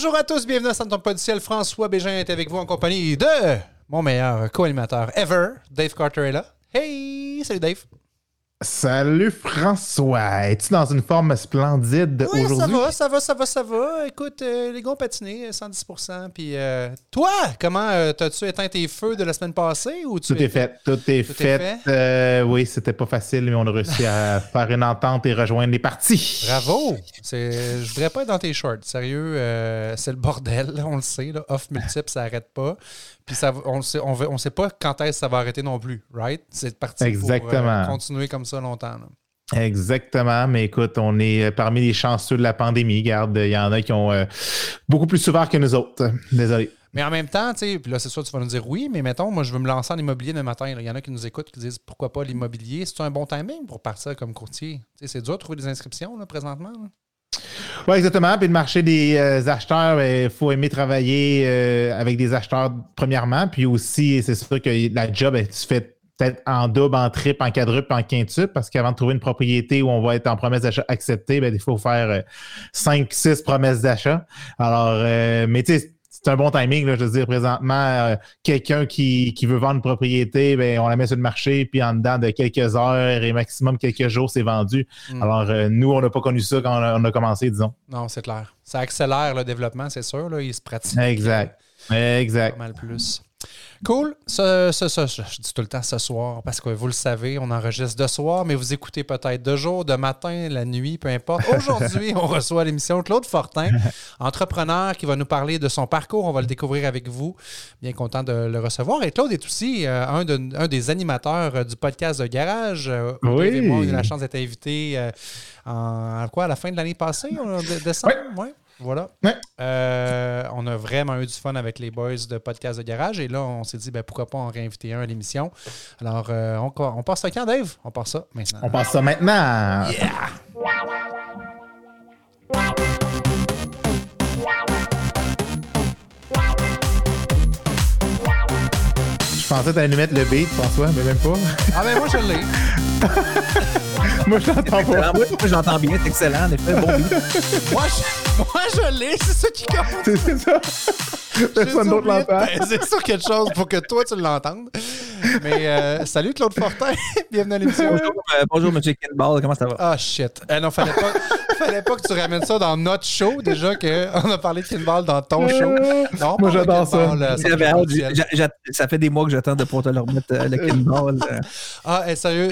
Bonjour à tous, bienvenue à Santon Ciel. François Bégin est avec vous en compagnie de mon meilleur co-animateur ever, Dave Carter est là. Hey, salut Dave. Salut François, es-tu dans une forme splendide Oui, aujourd'hui? ça va, ça va, ça va, ça va. Écoute, euh, les gars ont patiné, 110%. Puis euh, toi, comment euh, t'as-tu éteint tes feux de la semaine passée ou tu Tout est fait, tout est Tout est fait. fait? Euh, oui, c'était pas facile, mais on a réussi à faire une entente et rejoindre les parties. Bravo! Je voudrais pas être dans tes shorts. Sérieux, euh, c'est le bordel, on le sait. Là. Off multiple, ça arrête pas. Puis ça, on sait, on, on sait pas quand est-ce que ça va arrêter non plus, right? C'est parti pour euh, Exactement. continuer comme ça longtemps. là. Exactement, mais écoute, on est euh, parmi les chanceux de la pandémie. Garde, il y en a qui ont euh, beaucoup plus souffert que nous autres. Désolé. Mais en même temps, tu sais, puis là, c'est sûr, tu vas nous dire oui, mais mettons, moi, je veux me lancer en immobilier le matin. Il y en a qui nous écoutent qui disent pourquoi pas l'immobilier? C'est un bon timing pour partir comme courtier. Tu sais, c'est dur de trouver des inscriptions là, présentement. là. Oui, exactement. Puis le marché des euh, acheteurs, il faut aimer travailler euh, avec des acheteurs premièrement. Puis aussi, c'est sûr que la job, elle se fait peut-être en double, en triple, en quadruple, en quintuple, parce qu'avant de trouver une propriété où on va être en promesse d'achat acceptée, ben, il faut faire euh, cinq, six promesses d'achat. Alors, euh, mais tu sais, c'est un bon timing, là, je veux dire, présentement, euh, quelqu'un qui, qui veut vendre une propriété, ben, on la met sur le marché, puis en dedans de quelques heures et maximum quelques jours, c'est vendu. Mm. Alors, euh, nous, on n'a pas connu ça quand on a, on a commencé, disons. Non, c'est clair. Ça accélère le développement, c'est sûr. Là, il se pratique. Exact. Pas Exact. mal plus. Cool. Ce, ce- ce- je dis tout le temps ce soir parce que vous le savez, on enregistre de soir, mais vous écoutez peut-être de jour, de matin, la nuit, peu importe. Aujourd'hui, on reçoit l'émission Claude Fortin, entrepreneur qui va nous parler de son parcours. On va le découvrir avec vous. Bien content de le recevoir. Et Claude est aussi euh, un, de- un des animateurs euh, du podcast de Garage. Euh, Oui. Moi, on a eu la chance d'être invités euh, en à quoi, à la fin de l'année passée, en dé- décembre? Ouais. Voilà. Ouais. Euh, on a vraiment eu du fun avec les boys de Podcast de Garage et là, on s'est dit ben, pourquoi pas en réinviter un à l'émission. Alors, euh, on, on passe ça quand, Dave? On passe ça maintenant. On passe ça maintenant. Je pensais que t'allais nous mettre le beat, François, mais même pas. Ah, ben moi, je l'ai. Moi, je l'entends pas. Moi, moi, je l'entends bien, c'est excellent. En effet, bon beat. moi, je, moi, je l'ai. C'est ça qui compte. C'est ça. Personne d'autre l'entend. Ben, C'est sur quelque chose pour que toi, tu l'entendes. Mais euh, salut, Claude Fortin. Bienvenue à l'émission. Bonjour, euh, bonjour, M. Kinball, comment ça va? Ah, shit. Eh non, fallait pas, fallait pas que tu ramènes ça dans notre show. Déjà qu'on a parlé de Kinball dans ton show. Non, Moi, j'adore ça. euh, ça fait des mois que j'attends de pouvoir te le remettre, euh, le Kinball. euh. Ah, eh, sérieux,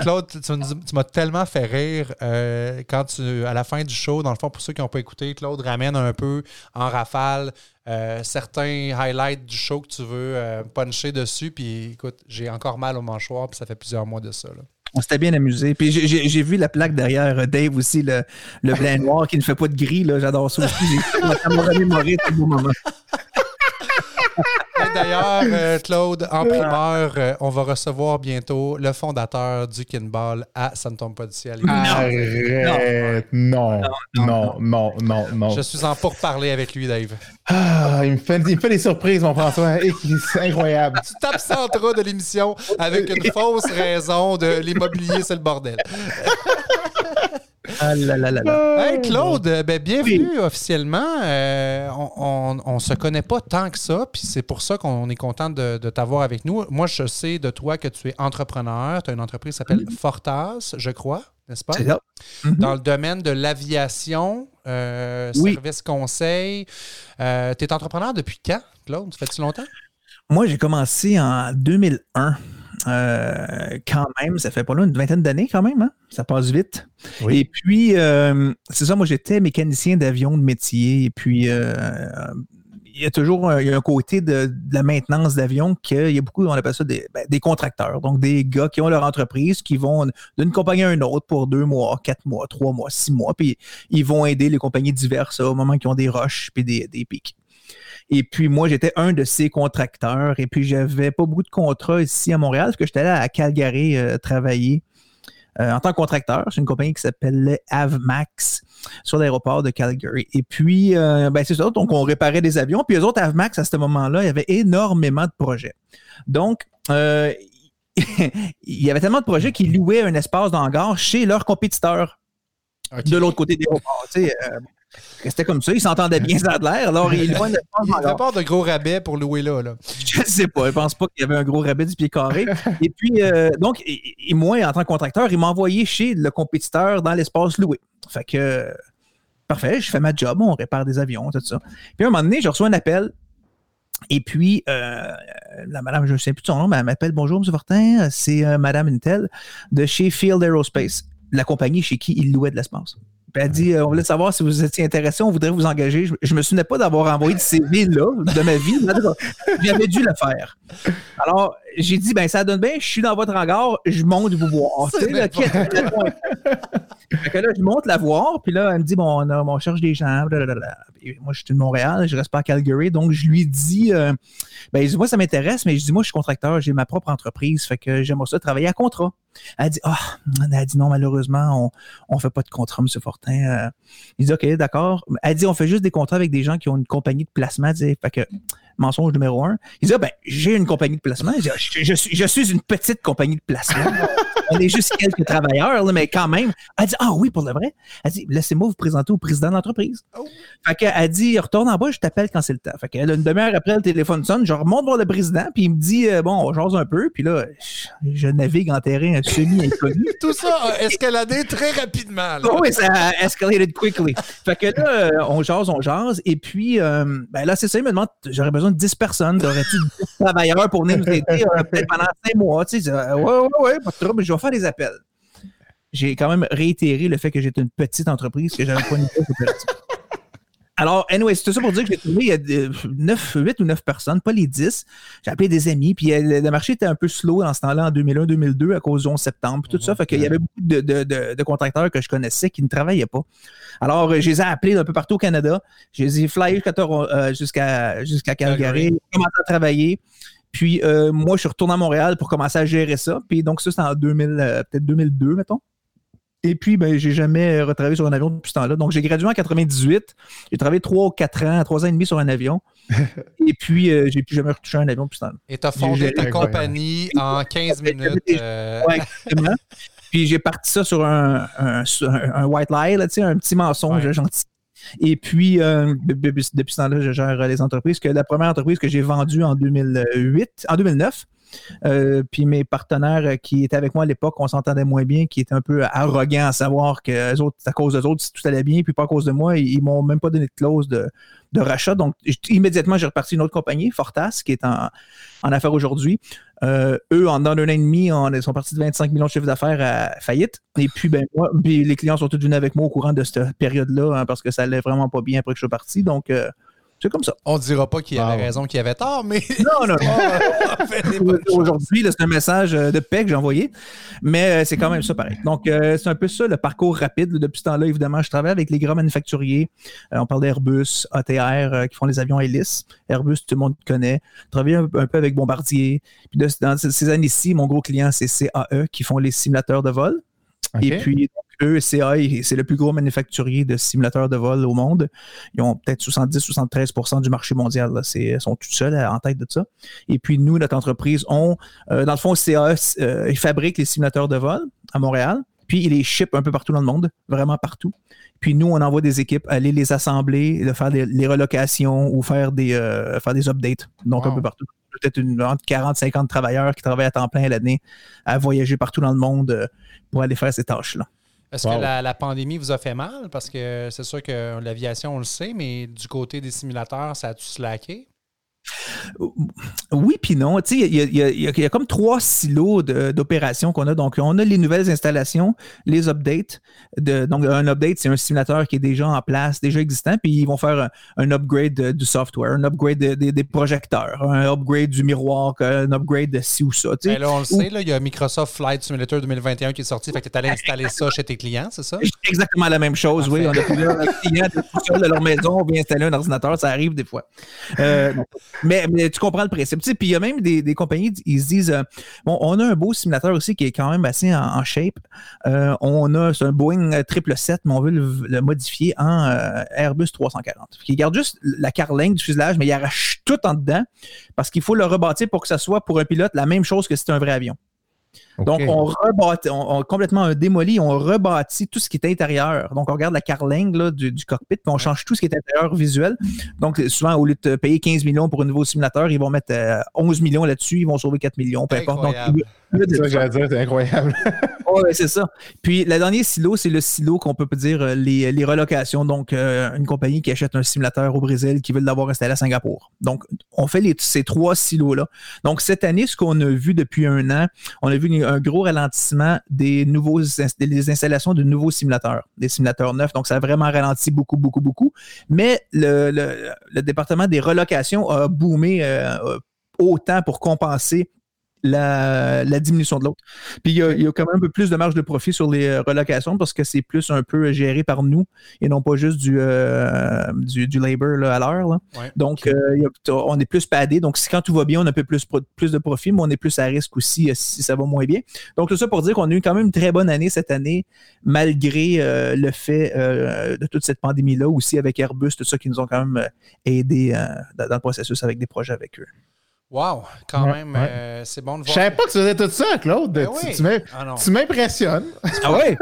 Claude, tu, tu m'as tellement fait rire euh, quand tu, à la fin du show, dans le fond, pour ceux qui n'ont pas écouté, Claude ramène un peu en rafale euh, certains highlights du show que tu veux euh, puncher dessus. Puis écoute, j'ai encore mal au mâchoire, puis ça fait plusieurs mois de ça. là. On s'était bien amusé. Puis j'ai- vu la plaque derrière euh, Dave aussi, le, le blanc noir qui ne fait pas de gris. J'adore ça aussi. J'ai- Ça m'a remémoré tout beau moment. D'ailleurs, euh, Claude, en primeur, euh, on va recevoir bientôt le fondateur du Kinball à Ça ne tombe pas du ciel. Arrête. Non. Non, non, non, non. Je suis en pourparler avec lui, Dave. Ah, il me, fait, il me fait des surprises, mon François. C'est incroyable. Tu t'absenteras de l'émission avec une fausse raison de l'immobilier, c'est le bordel. Ah là là là là. Hey Claude, euh, ben, bienvenue officiellement. Euh, on, on, on se connaît pas tant que ça, puis c'est pour ça qu'on est content de, de t'avoir avec nous. Moi, je sais de toi que tu es entrepreneur. Tu as une entreprise qui s'appelle Fortas, je crois, n'est-ce pas? C'est ça. Dans le domaine de l'aviation, euh, Oui. service conseil. Euh, tu es entrepreneur depuis quand, Claude? Ça fait-tu longtemps? Moi, j'ai commencé en 2001. Euh, quand même, ça fait pas loin, une vingtaine d'années quand même, hein? ça passe vite. Oui. Et puis, euh, c'est ça, moi j'étais mécanicien d'avion de métier, et puis euh, il y a toujours un, il y a un côté de, de la maintenance d'avion qu'il y a beaucoup, on appelle ça des, ben, des contracteurs, donc des gars qui ont leur entreprise, qui vont d'une compagnie à une autre pour deux mois, quatre mois, trois mois, six mois, puis ils vont aider les compagnies diverses au moment qu'ils ont des rushs puis des, des pics. Et puis moi, j'étais un de ces contracteurs. Et puis j'avais pas beaucoup de contrats ici à Montréal parce que j'étais là à Calgary euh, travailler euh, en tant que contracteur. C'est une compagnie qui s'appelait Avmax sur l'aéroport de Calgary. Et puis, euh, ben, c'est ça. Donc, on réparait des avions. Puis eux autres, Avmax, à ce moment-là, il y avait énormément de projets. Donc, euh, il y avait tellement de projets qu'ils louaient un espace d'hangar chez leurs compétiteurs de l'autre côté des aéroports. tu sais, C'était comme ça, il s'entendait bien, ça a l'air. Alors, il, il avait pas de gros rabais pour louer là, là. Je sais pas, je pense pas qu'il y avait un gros rabais du pied carré. et puis, euh, donc, et, moi, en tant que contracteur, il m'a envoyé chez le compétiteur dans l'espace loué. Fait que, parfait, je fais ma job, on répare des avions, tout ça. Puis, à un moment donné, je reçois un appel et puis, euh, la madame, je ne sais plus de son nom, mais elle m'appelle Bonjour, M. Fortin, c'est euh, Madame Intel de chez Field Aerospace, la compagnie chez qui il louait de l'espace. Puis elle dit euh, On voulait savoir si vous étiez intéressé, on voudrait vous engager. Je, ne me souvenais pas d'avoir envoyé de CV là, de ma vie. J'avais dû le faire. Alors, j'ai dit Ben, ça donne bien, je suis dans votre hangar, je monte vous voir. Fait que là, je monte la voir, puis là, elle me dit Bon, on, cherche des gens. Moi, je suis de Montréal, je reste pas à Calgary. Donc, je lui dis euh, Ben, moi, ça m'intéresse, mais je dis Moi, je suis contracteur, j'ai ma propre entreprise, fait que j'aimerais ça travailler à contrat. Elle dit Ah, elle a dit non, malheureusement, on ne fait pas de contrat, M. Fortin. Euh, il dit OK, d'accord. Elle dit on fait juste des contrats avec des gens qui ont une compagnie de placement. Fait que mensonge numéro un. Il dit ah, ben, j'ai une compagnie de placement. Je, je, suis, je suis une petite compagnie de placement. on est juste quelques travailleurs, mais quand même. Elle dit Ah oui, pour le vrai. Elle dit Laissez-moi vous présenter au président de l'entreprise. Oh. Fait qu'elle dit Retourne en bas, je t'appelle quand c'est le temps. Fait qu'elle, une demi-heure après, le téléphone sonne, je remonte voir le président, puis il me dit euh, Bon, on jase un peu, puis là, je, navigue en terrain semi-inconnu. Tout ça a escaladé très rapidement. Oh, oui, ça a escalated quickly. Fait que là, on jase, on jase, et puis, euh, ben là, c'est ça, il me demande J'aurais besoin de 10 personnes, t'aurais-tu 10 travailleurs pour venir nous aider peut-être pendant 5 mois Tu sais, ouais, ouais, ouais, pas de trouble, je vais faire des appels. J'ai quand même réitéré le fait que j'étais une petite entreprise, que j'avais pas une coopérative. Alors, anyway, c'est tout ça pour dire que j'ai trouvé il y a 9, 8 ou 9 personnes, pas les 10. J'ai appelé des amis, puis euh, le marché était un peu slow en ce temps-là, en 2001-2002, à cause du 11 septembre, puis tout ça. Fait qu'il y avait beaucoup de, de, de, contracteurs que je connaissais qui ne travaillaient pas. Alors, je les ai appelés d'un peu partout au Canada. Je les ai flyés jusqu'à jusqu'à Calgary, j'ai commencé à travailler. Puis euh, moi, je suis retourné à Montréal pour commencer à gérer ça. Puis donc, ça, c'était en 2000, euh, peut-être 2002, mettons. Et puis, ben, j'ai jamais retravaillé sur un avion depuis ce temps-là. Donc, j'ai gradué en 98. J'ai travaillé 3 ou 4 ans, 3 ans et demi sur un avion. et puis, euh, j'ai plus jamais retouché un avion depuis ce temps-là. Et tu as fondé ta compagnie en 15 minutes. Oui, exactement. puis, j'ai parti ça sur un, white lie, là, un petit mensonge gentil. Et puis, euh, depuis ce temps-là, je gère les entreprises. Que la première entreprise que j'ai vendue en 2008, en 2009, euh, puis mes partenaires qui étaient avec moi à l'époque, on s'entendait moins bien, qui étaient un peu arrogants à savoir que autres, à cause des autres, si tout allait bien, puis pas à cause de moi, ils, m'ont même pas donné de clause de, rachat. Donc, immédiatement, j'ai reparti une autre compagnie, Fortas, qui est en, affaires aujourd'hui. Euh, eux, en un an et demi, ils sont partis de 25 millions de chiffre d'affaires à faillite. Et puis, ben, moi, les clients sont tous venus avec moi au courant de cette période-là hein, parce que ça allait vraiment pas bien après que je suis parti. Donc, euh, c'est comme ça. On ne dira pas qu'il avait raison, qu'il avait tort, mais. Non, non, non. Aujourd'hui, c'est un message euh, de paix que j'ai envoyé, mais c'est quand même ça pareil. Donc, c'est un peu ça le parcours rapide. Depuis ce temps-là, évidemment, je travaille avec les grands manufacturiers. on parle d'Airbus, ATR, qui font les avions hélices. Airbus, tout le monde connaît. Je travaille un, peu avec Bombardier. Puis dans ces années-ci, mon gros client, c'est CAE, qui font les simulateurs de vol. Et puis, eux, CAE, c'est le plus gros manufacturier de simulateurs de vol au monde. Ils ont peut-être 70-73% du marché mondial. Ils sont tout seuls en tête de ça. Et puis, nous, notre entreprise, on, euh, dans le fond, CAE, euh, ils fabriquent les simulateurs de vol à Montréal. Puis, ils les ship un peu partout dans le monde, vraiment partout. Puis nous, on envoie des équipes aller les assembler, de faire des, les relocations ou faire des, euh, faire des updates. Donc, un peu partout. Peut-être une, entre 40, 50 travailleurs qui travaillent à temps plein l'année à voyager partout dans le monde euh, pour aller faire ces tâches-là. Est-ce que la, la, pandémie vous a fait mal? Parce que c'est sûr que l'aviation, on le sait, mais du côté des simulateurs, ça a-tu slacké? Oui, puis non. Il y, a comme trois silos d'opérations qu'on a. Donc, on a les nouvelles installations, les updates. De, donc, un update, c'est un simulateur qui est déjà en place, déjà existant, puis ils vont faire un, upgrade du software, un upgrade des projecteurs, un upgrade du miroir, un upgrade de ci ou ça. Ben là, on le sait, il y a Microsoft Flight Simulator 2021 qui est sorti, fait que tu allais installer ça chez tes clients, c'est ça? Exactement la même chose, oui. On a plusieurs clients de leur maison, on vient installer un ordinateur, ça arrive des fois. Euh, mais, tu comprends le principe. Puis il y a même des, compagnies, ils se disent euh, bon, on a un beau simulateur aussi qui est quand même assez en, shape. Euh, on a un Boeing 777, mais on veut le, modifier en euh, Airbus 340. Il garde juste la carlingue du fuselage, mais il arrache tout en dedans parce qu'il faut le rebâtir pour que ça soit pour un pilote la même chose que si c'était un vrai avion. Donc, on rebâtit, on, complètement démoli, on rebâtit tout ce qui est intérieur. Donc, on regarde la carlingue là, du, cockpit, puis on change tout ce qui est intérieur visuel. Donc, souvent, au lieu de payer 15 millions pour un nouveau simulateur, ils vont mettre 11 millions là-dessus, ils vont sauver 4 millions, peu importe. Donc, c'est incroyable. c'est ça. Puis, le dernier silo, c'est le silo qu'on peut dire les, les relocations. Donc, une compagnie qui achète un simulateur au Brésil qui veut l'avoir installé à Singapour. Donc, on fait ces trois silos-là. Donc, cette année, ce qu'on a vu depuis un an, on a vu un gros ralentissement des nouveaux des installations de nouveaux simulateurs, des simulateurs neufs. Donc, ça a vraiment ralenti beaucoup, beaucoup, beaucoup. Mais le, département des relocations a boomé euh, autant pour compenser la, diminution de l'autre. Puis il y, a, quand même un peu plus de marge de profit sur les euh, relocations parce que c'est plus un peu géré par nous et non pas juste du, euh, du, labor à l'heure. Donc, euh, on est plus padé. Donc, si quand tout va bien, on a un peu plus, plus de profit, mais on est plus à risque aussi si ça va moins bien. Donc, tout ça pour dire qu'on a eu quand même une très bonne année cette année, malgré le fait de toute cette pandémie-là, aussi avec Airbus, tout ça qui nous ont quand même aidé dans le processus avec des projets avec eux. Wow, quand même, euh, c'est bon de voir. Je savais pas que tu faisais tout ça, Claude. Ben ah tu m'impressionnes. Ah ouais?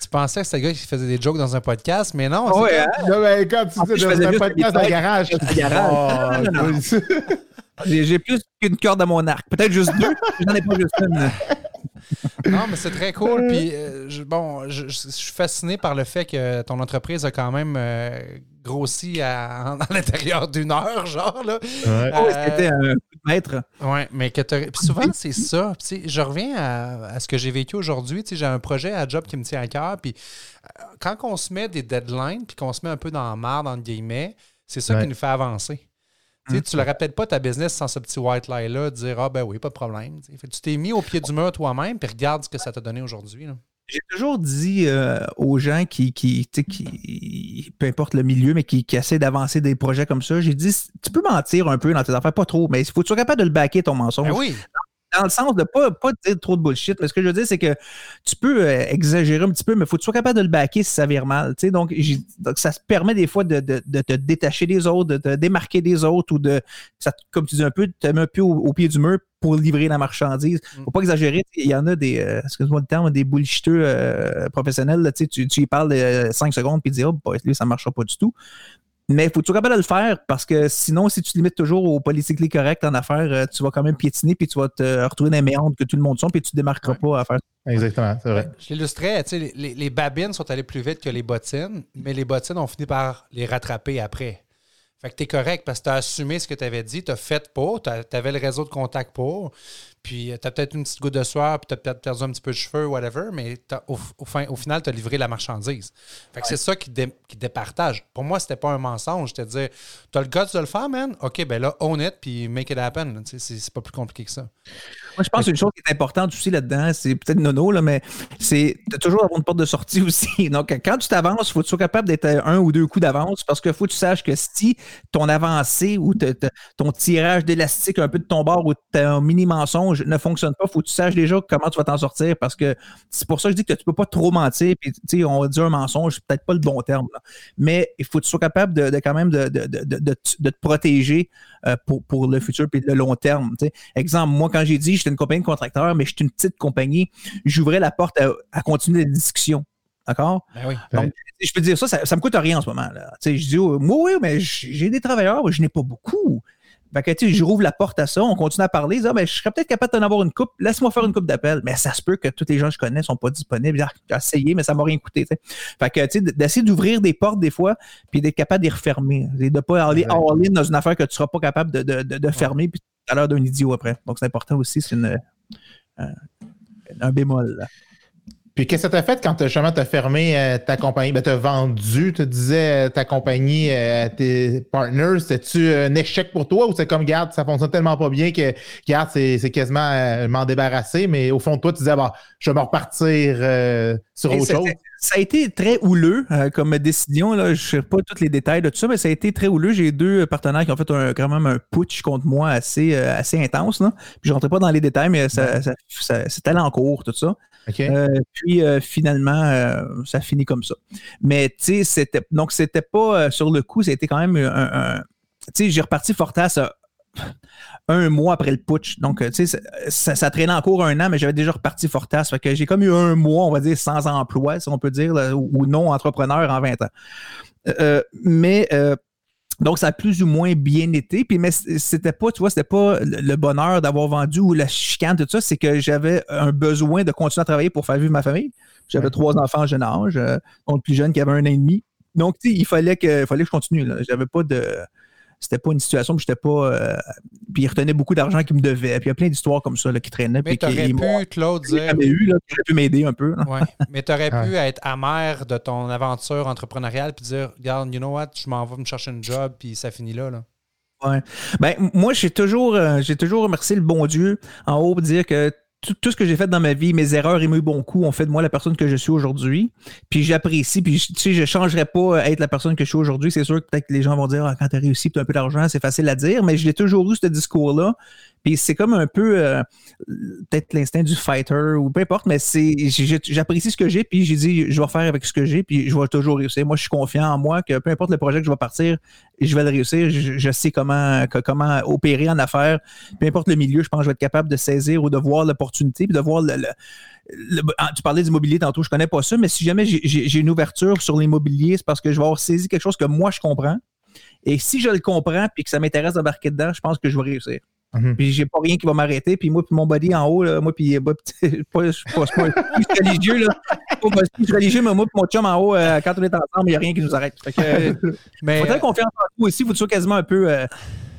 tu pensais que c'était le gars qui faisait des jokes dans un podcast, mais non. Ouais, hein? non, mais quand tu disais dans un podcast dans le garage. garage. Oh, J'ai plus qu'une corde à mon arc. Peut-être juste deux, mais j'en ai pas juste une. non, mais c'est très cool. Puis, euh, bon, je, suis fasciné par le fait que ton entreprise a quand même euh, grossi à, l'intérieur d'une heure, genre. Là. Euh, c'était un maître. Oui, mais que Puis souvent, c'est ça. je reviens à, ce que j'ai vécu aujourd'hui. J'ai un projet à job qui me tient à cœur. Puis quand on se met des deadlines, puis qu'on se met un peu dans la marde, entre guillemets, c'est ça qui nous fait avancer. Tu ne le rappelles pas ta business sans ce petit white lie-là, dire Ah ben oui, pas de problème. tu t'es mis au pied du mur toi-même, puis regarde ce que ça t'a donné aujourd'hui. J'ai toujours dit euh, aux gens qui, qui, qui, peu importe le milieu, mais qui, qui essaient d'avancer des projets comme ça, j'ai dit tu peux mentir un peu dans tes affaires, pas trop, mais il faut que tu sois capable de le backer ton mensonge. Ben oui dans le sens de pas, pas dire trop de bullshit. Mais ce que je veux dire, c'est que tu peux euh, exagérer un petit peu, mais il faut que tu sois capable de le backer si ça vire mal. Donc, donc, ça te permet des fois de, te détacher des autres, de te démarquer des autres ou de, ça, comme tu dis un peu, de te mettre un peu au, pied du mur pour livrer la marchandise. Mm. Faut pas exagérer. Il y en a des, euh, excuse-moi le terme, des bullshiteux euh, professionnels. tu, tu y parles de 5 secondes puis tu dis, oh, bah, lui, ça marchera pas du tout. Mais il faut toujours capable de le faire? Parce que sinon, si tu limites toujours au politiquement correct en affaires, euh, tu vas quand même piétiner puis tu vas te retrouver dans les méandres que tout le monde sont puis tu ne démarqueras pas à faire Exactement, c'est vrai. Je l'illustrais, les, les, babines sont allées plus vite que les bottines, mais les bottines ont fini par les rattraper après. Fait que tu es correct parce que tu as assumé ce que tu avais dit, tu as fait pour, tu le réseau de contact pour, puis tu as peut-être une petite goutte de soir, puis tu as peut-être perdu un petit peu de cheveux, whatever, mais au, au, final, tu as livré la marchandise. Fait que c'est ça qui, qui départage. Pour moi, c'était pas un mensonge. te dire, tu as le guts de le faire, man? OK, ben là, own it, puis make it happen. C'est pas plus compliqué que ça. Moi, je pense qu'une chose qui est importante aussi là-dedans, c'est peut-être nono, là, mais c'est de toujours avoir une porte de sortie aussi. Donc, quand tu t'avances, il faut que tu sois capable d'être un ou deux coups d'avance parce qu'il faut que tu saches que si ton avancée ou ton tirage d'élastique un peu de ton bord ou ton mini mensonge ne fonctionne pas, il faut que tu saches déjà comment tu vas t'en sortir parce que c'est pour ça que je dis que tu peux pas trop mentir. Puis, on va dire un mensonge, c'est peut-être pas le bon terme. Mais il faut que tu sois capable de, quand même de, te protéger euh, pour, pour le futur et le long terme. Exemple, moi, quand j'ai dit j'étais une compagnie de contracteurs, mais j'étais une petite compagnie, j'ouvrais la porte à, continuer la discussion. D'accord? Ben Donc, je peux dire ça, ça, me coûte rien en ce moment. Là. je dis, oh, moi, oui, mais j'ai des travailleurs, je n'ai pas beaucoup. Fait que, tu je rouvre la porte à ça, on continue à parler, ah, ben, je serais peut-être capable d'en avoir une coupe, laisse-moi faire une coupe d'appel. Mais ça se peut que tous les gens que je connais ne sont pas disponibles. J'ai essayé, mais ça m'a rien coûté. Fait que, tu sais, d'essayer d'ouvrir des portes des fois, puis d'être capable de les refermer. De ne pas aller all-in dans une affaire que tu ne seras pas capable de, de, de, fermer, puis à l'heure d'un idiot après. Donc, c'est important aussi, c'est une, euh, un bémol. Là. Puis qu'est-ce que tu as fait quand tu as fermé euh, ta compagnie? Ben, tu as vendu, tu disais euh, ta compagnie à tes partners. C'était-tu un échec pour toi ou c'est comme, garde, ça fonctionne tellement pas bien que, garde, c'est quasiment m'en débarrasser, mais au fond de toi, tu disais, bah, je vais me repartir sur autre chose? Ça a été très houleux comme décision. Là. Je ne sais pas tous les détails de tout ça, mais ça a été très houleux. J'ai deux partenaires qui ont fait un, quand même un putsch contre moi assez, assez intense. Là. Puis je ne rentrais pas dans les détails, mais ça, ça, ça c'était en cours, tout ça. Euh, puis euh, finalement, euh, ça finit comme ça. Mais tu sais, c'était donc c'était pas sur le coup, c'était quand même un, tu sais, j'ai reparti Fortas un mois après le putsch. Donc, tu sais, ça, traînait encore un an, mais j'avais déjà reparti Fortas. Fait que j'ai comme eu un mois, on va dire, sans emploi, si on peut dire, ou non entrepreneur en 20 ans. mais donc, ça a plus ou moins bien été. Puis, mais c'était pas, tu vois, c'était pas le bonheur d'avoir vendu ou la chicane, tout ça. C'est que j'avais un besoin de continuer à travailler pour faire vivre ma famille. J'avais trois enfants en jeune âge, euh, le plus jeune qui avait un an et demi. Donc, tu sais, il fallait que, fallait que je continue. J'avais pas de c'était pas une situation où j'étais pas. Euh, puis il retenait beaucoup d'argent qu'il me devait. Puis il y a plein d'histoires comme ça là, qui traînaient. Mais tu aurais pu, Claude, dire. eu, là, pu m'aider un peu. Ouais. Mais tu aurais pu être amer de ton aventure entrepreneuriale puis dire Regarde, you know what, je m'en vais me chercher un job, puis ça finit là. là. Ouais. Ben, moi, j'ai toujours, euh, j'ai toujours remercié le bon Dieu en haut pour dire que tout, ce que j'ai fait dans ma vie, mes erreurs et mes bons coups ont fait de moi la personne que je suis aujourd'hui. Puis j'apprécie, puis tu sais, je changerais pas être la personne que je suis aujourd'hui. C'est sûr que peut-être les gens vont dire ah, quand tu as réussi, tu as un peu d'argent, c'est facile à dire, mais j'ai toujours eu ce discours-là. Puis c'est comme un peu euh, peut-être l'instinct du fighter ou peu importe, mais c'est j'apprécie ce que j'ai, puis j'ai dit je vais faire avec ce que j'ai, puis je vais toujours réussir. Moi, je suis confiant en moi que peu importe le projet que je vais partir, je vais le réussir. Je, sais comment, comment opérer en affaires. Peu importe le milieu, je pense que je vais être capable de saisir ou de voir l'opportunité, puis de voir le, ah, tu parlais d'immobilier tantôt, je connais pas ça, mais si jamais j'ai une ouverture sur l'immobilier, c'est parce que je vais avoir saisi quelque chose que moi je comprends. Et si je le comprends puis que ça m'intéresse d'embarquer dedans, je pense que je vais réussir. Mhm. Puis j'ai pas rien qui va m'arrêter. Puis moi, puis mon body en haut, là, moi, puis bah, pas, je suis pas, religieux, là. je suis religieux, mais moi, puis mon chum en haut, euh, quand on est ensemble, il n'y a rien qui nous arrête. Fait que, mais, faudrait confiance en vous aussi. Vous êtes quasiment un peu. Euh,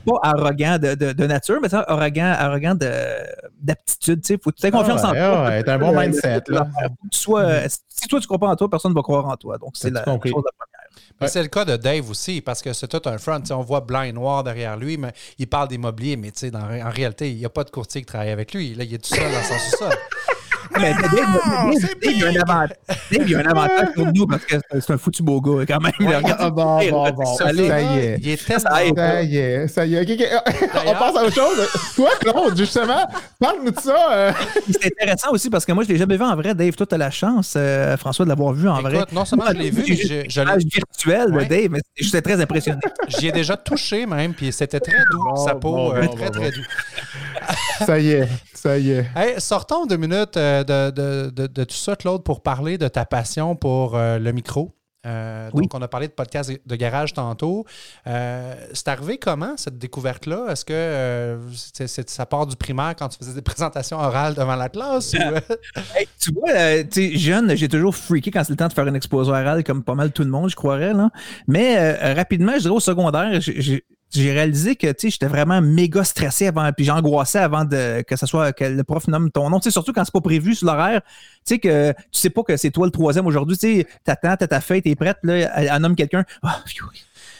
pas arrogant de, de, de, nature, mais ça, arrogant, arrogant d'aptitude. Il faut que tu aies confiance en toi. Ouais, un bon mindset. Là. Soit, si toi, tu ne crois pas en toi, personne ne va croire en toi. Donc, c'est la chose la C'est le cas de Dave aussi, parce que c'est tout un front. on voit blanc et noir derrière lui, mais il parle d'immobilier, mais en réalité, il n'y a pas de courtier qui travaille avec lui. Là, il est tout seul dans son sous-sol. Mais Dave, il y a un avantage. Dave, il a un avantage pour nous parce que c'est un foutu beau gars quand même. Ah, bon, bon, bon. Ça, y est. Il est Ça y est. Ça y est. On passe à autre chose. Toi, Claude, justement, parle-nous de ça. Euh. C'est intéressant aussi parce que moi, je ne l'ai jamais vu en vrai. Dave, toi, tu as la chance, euh, François, de l'avoir vu en vrai. Non seulement je l'ai vu, mais je, je l'ai virtuel de Dave, mais j'étais très impressionné. J'y ai déjà touché même, puis c'était très doux, sa peau, euh, très, très doux. Ça y est, ça y est. Hey, sortons deux minutes de, de, tout ça, Claude, pour parler de ta passion pour euh, le micro. Euh, donc, on a parlé de podcast de garage tantôt. Euh, c'est arrivé comment, cette découverte-là? Est-ce que ça part du primaire quand tu faisais des présentations orales devant la classe? tu vois, jeune, j'ai toujours freaké quand c'est le temps de faire une exposition orale, comme pas mal tout le monde, je croirais. Là. Mais rapidement, je dirais au secondaire, j'ai j'ai réalisé que j'étais vraiment méga stressé avant, puis j'angoissais avant de, que ce soit que le prof nomme ton nom. sais surtout quand c'est pas prévu sur l'horaire. Tu sais que tu sais pas que c'est toi le troisième aujourd'hui. Tu sais, t'attends, t'as ta feuille, t'es prête, là, elle, nomme quelqu'un. Ah,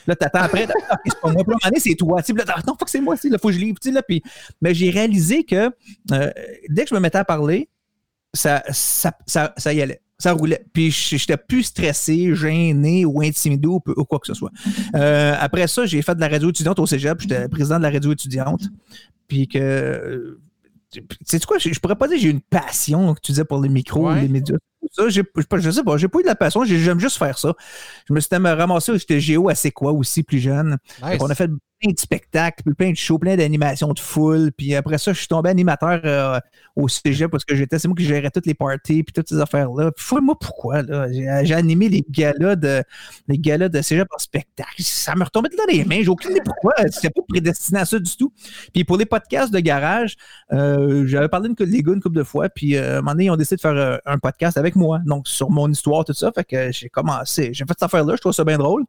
là, t'attends après, c'est pas moi. c'est toi. Là, non, faut que c'est moi, il faut que je livre. Là, puis, mais j'ai réalisé que euh, dès que je me mettais à parler, ça, ça, ça, ça y allait ça roulait. Puis j'étais plus stressé, gêné ou intimidé ou, quoi que ce soit. Euh, après ça, j'ai fait de la radio étudiante au cégep. J'étais président de la radio étudiante. Puis que. C'est quoi? Je, je, pourrais pas dire que j'ai une passion, que tu disais, pour les micros, les médias. Ça, je sais pas, j'ai pas eu de la passion, j'aime juste faire ça. Je me suis ramassé, j'étais géo assez quoi aussi, plus jeune. On a fait plein de spectacles, plein de shows, plein d'animations de foule. Puis après ça, je suis tombé animateur euh, au cégep parce que j'étais, c'est moi qui gérais toutes les parties puis toutes ces affaires-là. Fouille-moi pourquoi, là? J'ai, animé les galas de les galas de cégep en spectacle. Ça me retombait dans les mains. J'ai aucune idée pourquoi. C'était pas prédestiné à ça du tout. Puis pour les podcasts de garage, euh, j'avais parlé de les gars une couple de fois. Puis euh, à un moment donné, ils ont décidé de faire un podcast avec moi. Donc sur mon histoire, tout ça. Fait que j'ai commencé. J'ai fait cette affaire-là. Je trouve ça bien drôle.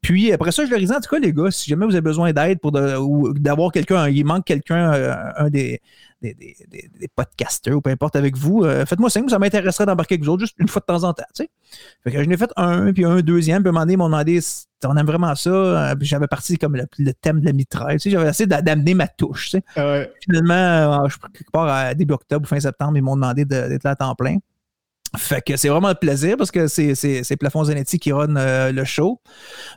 Puis après ça, je leur disais, en tout cas, les gars, si jamais vous avez besoin d'aide pour ou d'avoir quelqu'un, il manque quelqu'un, euh, un des, des, des, podcasters ou peu importe avec vous, euh, faites-moi signe, ça m'intéresserait d'embarquer avec vous autres juste une fois de temps en temps. Tu sais. Fait que je n'ai fait un, puis un deuxième, puis à un moment donné, ils m'ont demandé on aime vraiment ça. Euh, puis j'avais parti comme le, thème de la mitraille. Tu sais, j'avais essayé d'amener ma touche. Tu sais. Ah Finalement, je quelque part à début octobre ou fin septembre, ils m'ont demandé d'être là à temps plein. Fait que c'est vraiment un plaisir parce que c'est Plafond Zanetti qui run euh, le show.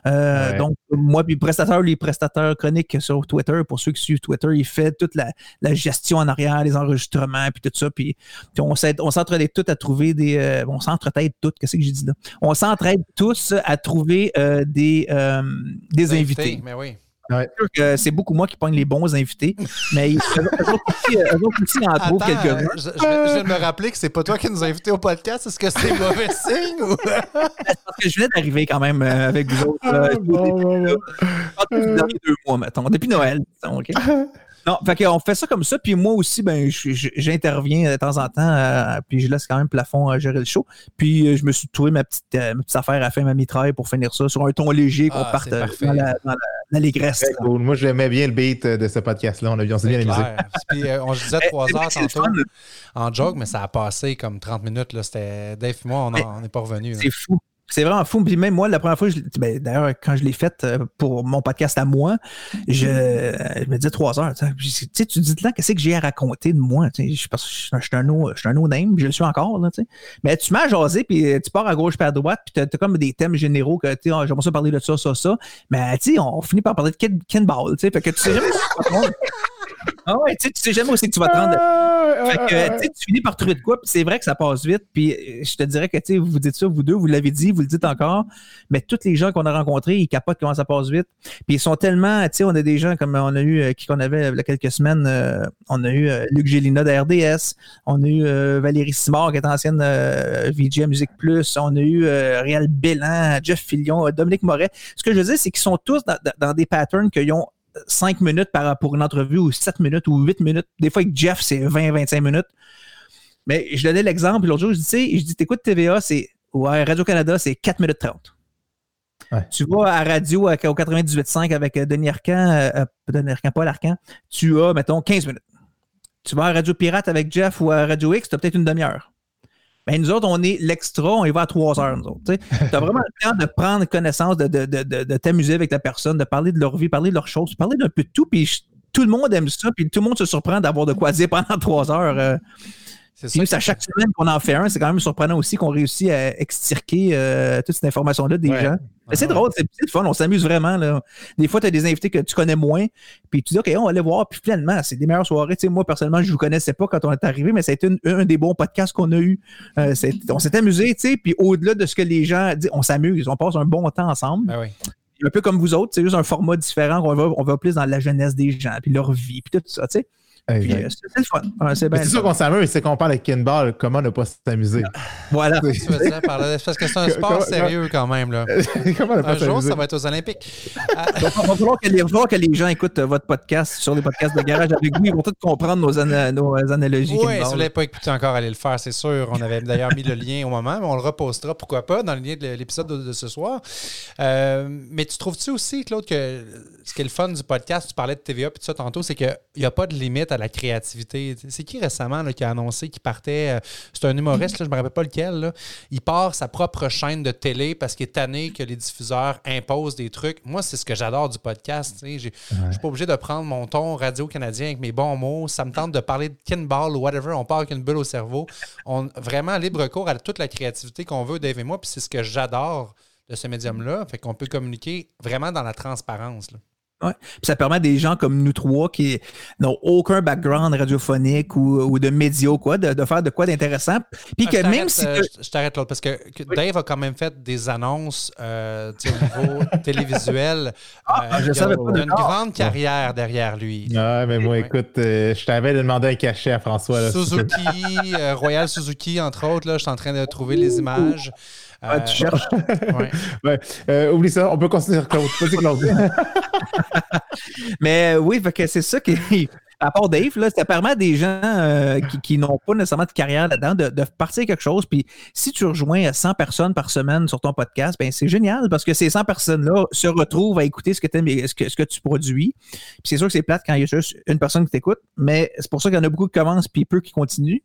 Euh, donc, moi, puis prestataire, les prestataires chroniques sur Twitter, pour ceux qui suivent Twitter, il fait toute la, gestion en arrière, les enregistrements, puis tout ça. Puis, on s'entraide tous à trouver des. Euh, on s'entraide tous, qu'est-ce que j'ai dit là? On s'entraide tous à trouver des, des invités. Mais oui. C'est beaucoup moi qui pogne les bons invités, mais eux autres aussi, en trouvent quelques-uns. je, je viens de me rappeler que c'est pas toi qui nous as invités au podcast. Est-ce que c'est mauvais signe ou... Parce que je venais d'arriver quand même euh, avec vous autres. là. Ah, bon, bon, bon. Derniers deux mois, mettons. Depuis Noël, disons, OK? Non, fait qu'on fait ça comme ça, puis moi aussi, ben, j'interviens de temps en temps, euh, puis je laisse quand même plafond à gérer le show. Puis euh, je me suis trouvé ma petite, euh, ma petite affaire à faire ma mitraille pour finir ça sur un ton léger qu'on Ah, parte euh, dans la- la- l'allégresse. Cool. Moi, j'aimais bien le beat euh, de ce podcast-là. On, a- on s'est bien C'est amusé. Puis, euh, on disait Eh, 3 c'est vrai heures tantôt en joke, mais ça a passé comme 30 minutes. là. C'était Dave et moi, on n'est pas revenus. C'est fou. C'est vraiment fou. Puis même moi, la première fois, je l'ai- ben, d'ailleurs, quand je l'ai faite euh, pour mon podcast à moi, je, je me disais trois heures. Tu sais, tu dis temps, qu'est-ce que j'ai à raconter de moi? Tu sais, Je, parce que je, suis un- je suis un no- je suis un no-name, puis je le suis encore. Là, tu sais. Mais tu m'as jasé, puis euh, tu pars à gauche puis à droite, puis tu as, comme des thèmes généraux que tu sais, ah, j'aimerais ça parler de ça, ça, ça. Mais tu sais, on finit par parler de Ken, Ken Ball. Tu sais, fait que tu sais jamais où tu vas te rendre. Ah ouais, tu sais, tu sais jamais où c'est que tu vas te rendre. Fait que, tu sais, tu finis par trouver de quoi, puis c'est vrai que ça passe vite. Puis euh, je te dirais que, tu vous dites ça, vous deux, vous l'avez dit, vous le dites encore, mais tous les gens qu'on a rencontrés, ils capotent comment ça passe vite. Puis ils sont tellement, tu sais, on a des gens comme on a eu, euh, qui qu'on avait il y a quelques semaines, euh, on a eu euh, Luc Gélina de RDS, on a eu euh, Valérie Simard, qui est ancienne euh, VJ Musique Plus, on a eu euh, Réal Bélan, Jeff Filion, euh, Dominique Moret. Ce que je veux dire, c'est qu'ils sont tous dans- dans des patterns qu'ils ont 5 minutes par, pour une entrevue ou 7 minutes ou 8 minutes. Des fois, avec Jeff, c'est 20-25 minutes. Mais je donnais l'exemple, l'autre jour, je dis, tu sais, je dis, t'écoutes TVA, c'est, ouais, Radio-Canada, c'est 4 minutes 30. Ouais. Tu vas à radio au 98.5 avec euh, Denis Arcan, euh, euh, pas Denis Arcan, Paul Arcan, tu as, mettons, 15 minutes. Tu vas à Radio Pirate avec Jeff ou à Radio X, tu as peut-être une demi-heure. Ben, nous autres, on est l'extra, on y va à 3 heures, nous autres. Tu as vraiment le temps de prendre connaissance, de, de, de, de, t'amuser avec la personne, de parler de leur vie, parler de leurs choses, parler d'un peu de tout, puis tout le monde aime ça, puis tout le monde se surprend d'avoir de quoi dire pendant 3 heures. euh. C'est nous, c'est à chaque semaine qu'on en fait un. C'est quand même surprenant aussi qu'on réussit à extirquer euh, toute cette information-là des Ouais. gens. C'est drôle, c'est fun, on s'amuse vraiment. Là. Des fois, tu as des invités que tu connais moins, puis tu dis, OK, on va aller voir, puis finalement, c'est des meilleures soirées. Tu sais, moi, personnellement, je ne vous connaissais pas quand on est arrivé, mais ça a été une- un des bons podcasts qu'on a eu. Euh, on s'est amusé, tu sais, puis au-delà de ce que les gens disent, on s'amuse, on passe un bon temps ensemble. Ben oui. Un peu comme vous autres, c'est juste un format différent, on va, on va plus dans la jeunesse des gens, puis leur vie, puis tout ça, tu sais. Puis euh, c'est le fun. Ouais, c'est bien qu'on s'amuse, c'est qu'on parle avec Ken Ball, comment ne pas s'amuser? Voilà. Tu veux dire par là, c'est parce que c'est un sport comment- sérieux quand même. Là. comment ne pas Un jour, ça va être aux Olympiques. Ah, Il va falloir que, les, il va falloir que les gens écoutent euh, votre podcast sur les podcasts de garage avec vous. Ils vont tous comprendre nos, ana- nos euh, analogies. Oui, si vous ne l'avez pas écouté encore, allez le faire, c'est sûr. On avait d'ailleurs mis le lien au moment, mais on le repostera, pourquoi pas, dans le lien de l'épisode de, de ce soir. Euh, mais tu trouves-tu aussi, Claude, que ce qui est le fun du podcast, tu parlais de TVA puis tout ça tantôt, c'est qu'il n'y a pas de limite à la créativité. C'est qui récemment là, qui a annoncé qu'il partait, euh, c'est un humoriste, là, je ne me rappelle pas lequel, là, il part sa propre chaîne de télé parce qu'il est tanné que les diffuseurs imposent des trucs. Moi, c'est ce que j'adore du podcast. Je suis pas obligé de prendre mon ton radio-canadien avec mes bons mots. Ça me tente de parler de kinball ou whatever. On part avec une bulle au cerveau. On vraiment libre cours à toute la créativité qu'on veut, Dave et moi. Puis c'est ce que j'adore de ce médium-là. Fait qu'on peut communiquer vraiment dans la transparence. là. Ouais. Puis ça permet à des gens comme nous trois qui n'ont aucun background radiophonique ou, ou de médias ou quoi, de, de faire de quoi d'intéressant. Puis Ah, que je même t'arrête, si. euh, je- t'arrête l'autre parce que, que Dave a quand même fait des annonces euh, au niveau télévisuel. Ah, Euh, je il y a- savais pas il y a une grande carrière derrière lui. Ouais, mais moi, Ouais. écoute, euh, je t'avais demandé un cachet à François. Là, Suzuki, euh, Royal Suzuki, entre autres. Là, je suis en train de trouver les images. Ah, tu cherches. ouais. Ouais. Euh, oublie ça, on peut continuer. Mais euh, oui, c'est ça qui. À part Dave, là, ça permet à des gens euh, qui, qui n'ont pas nécessairement de carrière là-dedans de, de partir quelque chose. Puis si tu rejoins 100 personnes par semaine sur ton podcast, ben c'est génial parce que ces 100 personnes-là se retrouvent à écouter ce que, ce que, ce que tu produis. Puis c'est sûr que c'est plate quand il y a juste une personne qui t'écoute, mais c'est pour ça qu'il y en a beaucoup qui commencent puis peu qui continuent.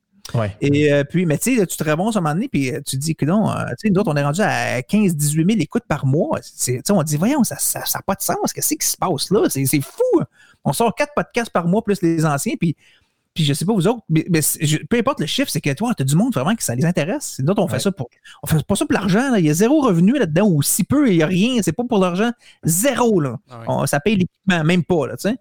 Et euh, puis, mais tu sais, tu te remontes à un moment donné, puis euh, tu dis que non, euh, tu sais, nous autres, on est rendu à 15-18 000 écoutes par mois. Tu on dit, voyons, ça n'a ça, pas de sens. Qu'est-ce qui se passe là? C'est fou. On sort quatre podcasts par mois plus les anciens, puis, puis je sais pas vous autres, mais, peu importe le chiffre, c'est que toi, tu as du monde vraiment que ça les intéresse. Nous autres, on fait ça pour. On fait pas ça pour l'argent. Il y a zéro revenu là-dedans, ou si peu, il n'y a rien. C'est pas pour l'argent. Zéro, là. Ah ça paye l'équipement, même pas, là, tu sais.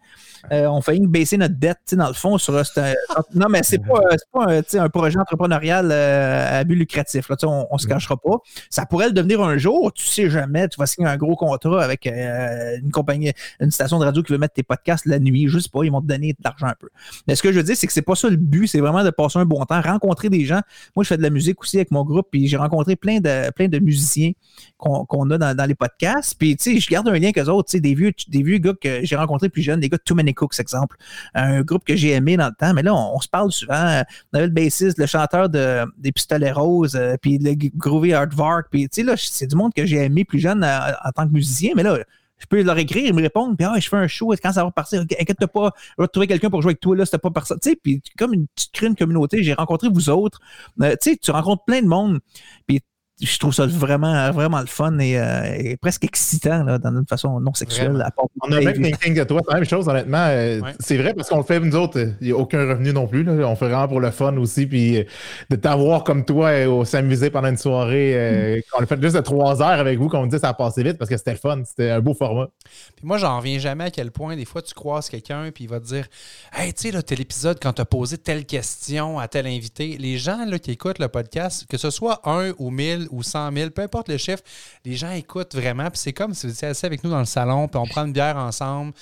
Euh, on fait baisser notre dette, dans le fond, sur Non, mais c'est pas, pas un, un, projet entrepreneurial euh, à but lucratif. Là, on, on se cachera pas. Ça pourrait le devenir un jour. Tu sais jamais, tu vas signer un gros contrat avec euh, une compagnie, une station de radio qui veut mettre tes podcasts la nuit. Je sais pas, ils vont te donner de l'argent un peu. Mais ce que je veux dire, c'est c'est pas ça le but. C'est vraiment de passer un bon temps, rencontrer des gens. Moi, je fais de la musique aussi avec mon groupe, puis j'ai rencontré plein de, musiciens qu'on a dans, les podcasts. Puis, tu sais, je garde un lien avec eux autres. Des vieux, des vieux gars que j'ai rencontrés plus jeunes, des gars de Too Many Cooks, exemple. Un groupe que j'ai aimé dans le temps. Mais là, on, se parle souvent. On avait le bassiste, le chanteur de, des Pistolets Roses, euh, puis le Groovy Aardvark. Puis, tu sais, là, c'est du monde que j'ai aimé plus jeune euh, en, tant que musicien. Mais là, je peux leur écrire, ils me répondent, puis ah, je fais un show, quand ça va partir, inquiète-toi pas, je vais trouver quelqu'un pour jouer avec toi, là, c'était pas personne. Tu sais, puis comme une petite crée une communauté, j'ai rencontré vous autres. Euh, tu sais, tu rencontres plein de monde, puis je trouve ça vraiment, vraiment le fun et, euh, presque excitant là, d'une façon non sexuelle. on a même thinking que toi, c'est la même chose, honnêtement. Euh, c'est vrai parce qu'on le fait, nous autres, il n'y a aucun revenu non plus. Là. On fait vraiment pour le fun aussi. Puis euh, de t'avoir comme toi au s'amuser pendant une soirée, mm. on le fait juste de trois heures avec vous, comme on dit, ça a passé vite parce que c'était le fun. C'était un beau format. Puis moi, j'en reviens jamais à quel point, des fois, tu croises quelqu'un puis il va te dire Hey, tu sais, là, tel épisode, quand tu as posé telle question à tel invité, les gens là, qui écoutent le podcast, que ce soit un ou mille ou 100 000, peu importe le chiffre, les gens écoutent vraiment. Puis c'est comme si vous étiez assis avec nous dans le salon, puis on prend une bière ensemble.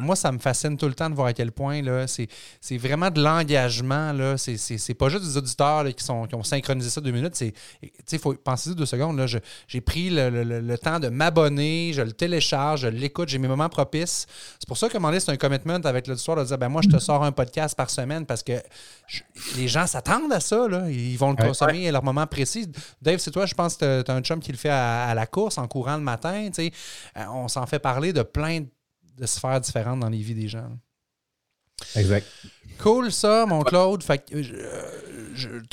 moi, ça me fascine tout le temps de voir à quel point c'est vraiment de l'engagement. C'est pas juste des auditeurs qui, sont, qui ont synchronisé ça deux minutes. Il faut penser deux secondes. J'ai pris le, temps de m'abonner, je le télécharge, je l'écoute, j'ai mes moments propices. C'est pour ça que c'est un commitment avec l'auditoire de dire ben moi, je te sors un podcast par semaine parce que les gens s'attendent à ça. Là. Ils vont le consommer à leur moment précis. Dave, c'est toi, je pense que tu as un chum qui le fait à, la course en courant le matin. Euh, on s'en fait parler de plein de sphères différentes dans les vies des gens. Exact. Cool ça, mon Claude. Fait tu